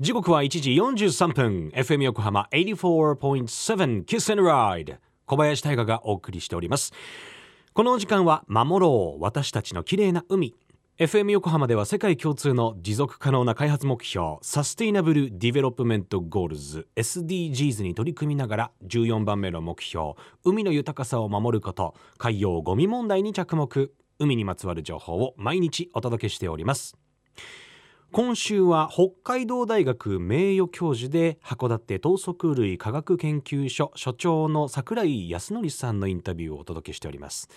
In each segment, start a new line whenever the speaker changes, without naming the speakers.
時刻は1時43分。FM 横浜84.7 Kiss and Ride 小林大賀がお送りしております。この時間は守ろう。私たちの綺麗な海。FM 横浜では世界共通の持続可能な開発目標 Sustainable Development Goals SDGs に取り組みながら14番目の目標海の豊かさを守ること海洋ゴミ問題に着目。海にまつわる情報を毎日お届けしております。今週は北海道大学名誉教授で函館等速類科学研究所所長の櫻井康則さんのインタビューをお届けしております。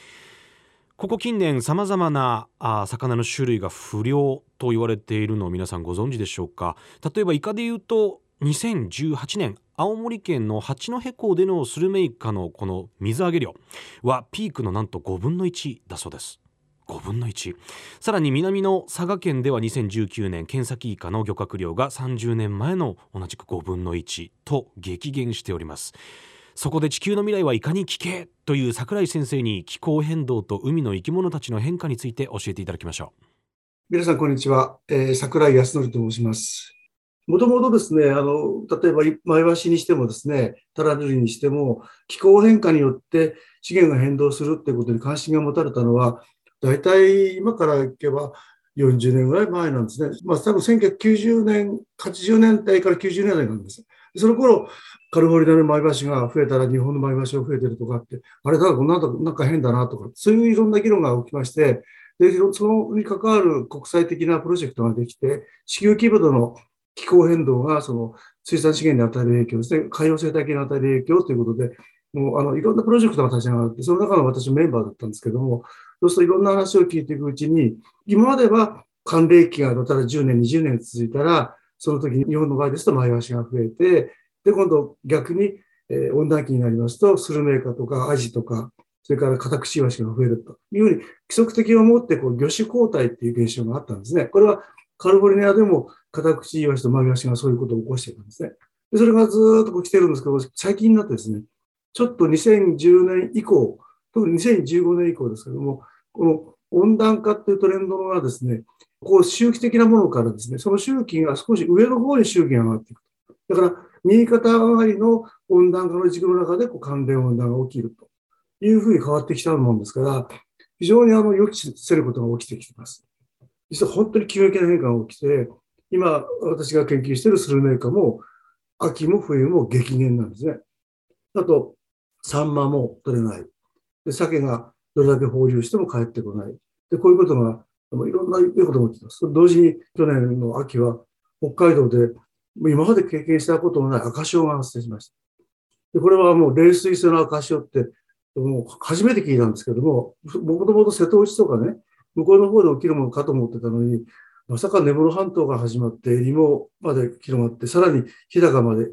ここ近年さまざまなあ魚の種類が不良と言われているのを皆さんご存知でしょうか？例えばイカで言うと2018年青森県の八戸港でのスルメイカのこの水揚げ量はピークのなんと5分の1だそうです。分の1さらに南の佐賀県では2019年ケンサキイカの漁獲量が30年前の同じく5分の1と激減しておりますそこで地球の未来はいかに聞けという桜井先生に気候変動と海の生き物たちの変化について教えていただきましょう。
皆さん、こんにちは。えー、桜井康則と申します。もともとですね、あの、例えば、前橋にしてもですね、タラルリにしても、気候変化によって資源が変動するっていうことに関心が持たれたのは、大体今からいけば40年ぐらい前なんですね。まあ、多分1990年、80年代から90年代なんです。その頃、カリフォルニアのマイワシが増えたら日本のマイワシが増えてるとかって、あれだ、なんかなんか変だなとか、そういういろんな議論が起きまして、で、そのに関わる国際的なプロジェクトができて、地球規模での気候変動がその水産資源に与える影響ですね、海洋生態系に与える影響ということで、もうあのいろんなプロジェクトが立ち上がって、その中の私メンバーだったんですけども、そうするといろんな話を聞いていくうちに、今までは寒冷期が例えば10年、20年続いたら、その時に日本の場合ですとマイワシが増えて、で、今度逆に、えー、温暖期になりますと、スルメイカとかアジとか、それからカタクチイワシが増えるというふうに、規則的を持ってこう魚種交代っていう現象があったんですね。これはカリフォルニアでもカタクチイワシとマギワシがそういうことを起こしているんですね。でそれがずっとこう来てるんですけど、最近になってですね、ちょっと2010年以降、特に2015年以降ですけども、この温暖化っていうトレンドがですね、こう周期的なものからですね、その周期が少し上の方に周期が上がっていく。だから、右肩上がりの温暖化の軸の中でこう寒冷温暖が起きるというふうに変わってきたもんですから、非常にあの予期せることが起きてきています。実は本当に急激な変化が起きて、今私が研究しているスルメイカも秋も冬も激減なんですね。あと、サンマも取れない。で、鮭がどれだけ放流しても帰ってこない。で、こういうことが、いろんな良いことが起きています。同時に去年の秋は北海道で今まで経験したことのない赤潮が発生しました。でこれはもう冷水性の赤潮って、もう初めて聞いたんですけども、もともと瀬戸内とかね、向こうの方で起きるものかと思ってたのに、まさか根室半島が始まって、リモまで広まって、さらに日高まで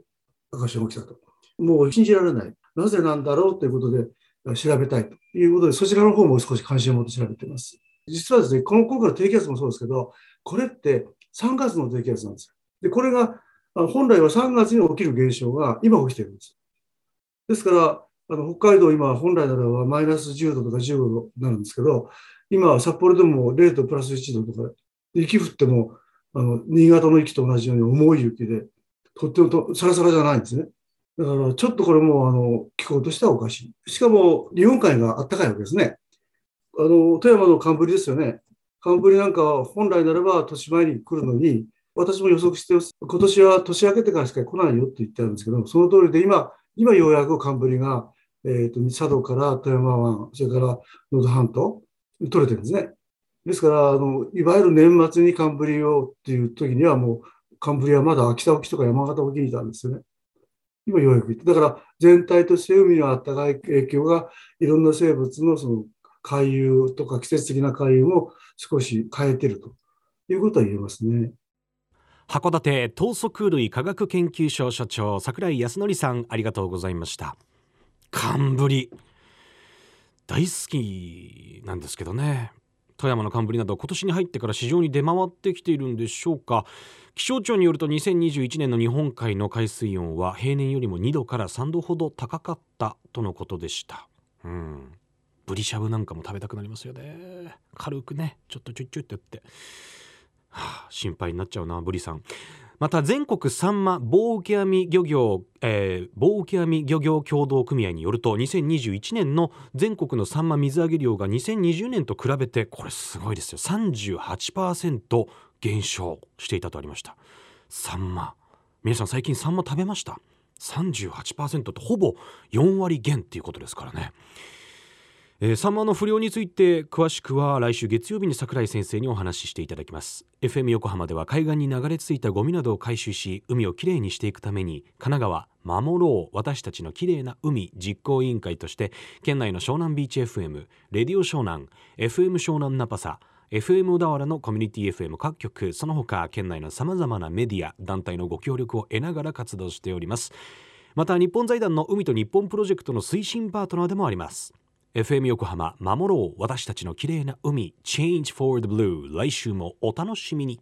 赤潮が来たと。もう信じられない。なぜなんだろうということで調べたいということで、そちらの方も少し関心を持って調べています。実はですね、この今回の低気圧もそうですけど、これって3月の低気圧なんですよ。で、これが本来は3月に起きる現象が今起きてるんです。ですから、あの北海道、今、本来ならばマイナス10度とか15度になるんですけど、今、は札幌でも0度プラス1度とか、雪降っても、あの新潟の雪と同じように重い雪で、とってもとサラサラじゃないんですね。だから、ちょっとこれもあの気候としてはおかしい。しかも、日本海があったかいわけですね。あの富山の寒ぶりですよね。寒ぶりなんかは本来ならば年前に来るのに、私も予測して今年は年明けてからしか来ないよって言ってあるんですけど、その通りで今、今ようやく寒ぶりが、えーと、佐渡から富山湾、それから能登半島、取れてるんですね。ですから、あのいわゆる年末に寒ぶりをっていう時にはもう、寒ぶりはまだ秋田沖とか山形沖にいたんですよね。今ようやく行って。だから全体として海の暖かい影響がいろんな生物のその海流とか季節的な海流を少し変えてるということは言えますね。
函館等速類科学研究所所長櫻井康則さんありがとうございました寒ぶり大好きなんですけどね富山の寒ブリなど今年に入ってから市場に出回ってきているんでしょうか。気象庁によると2021年の日本海の海水温は平年よりも2度から3度ほど高かったとのことでした。うん。ブリシャブなんかも食べたくなりますよね。軽くねちょっとチュッチュってやって。はあ、心配になっちゃうなブリさん。また全国サンマ棒受け網漁業、えー、棒受け網漁業協同組合によると2021年の全国のサンマ水揚げ量が2020年と比べてこれすごいですよ。38%減少していたとありました。サンマ。皆さん最近サンマ食べました？38%とほぼ4割減っていうことですからね。えー、サンマの不良について詳しくは来週月曜日に桜井先生にお話ししていただきます。FM 横浜では海岸に流れ着いたゴミなどを回収し海をきれいにしていくために神奈川守ろう私たちのきれいな海実行委員会として県内の湘南ビーチ FM レディオ湘南 FM 湘南ナパサ FM 小田原のコミュニティ FM 各局その他県内のさまざまなメディア団体のご協力を得ながら活動しております。また日本財団の海と日本プロジェクトの推進パートナーでもあります。FM 横浜守ろう。私たちの綺麗な海。Change for the Blue 来週もお楽しみに。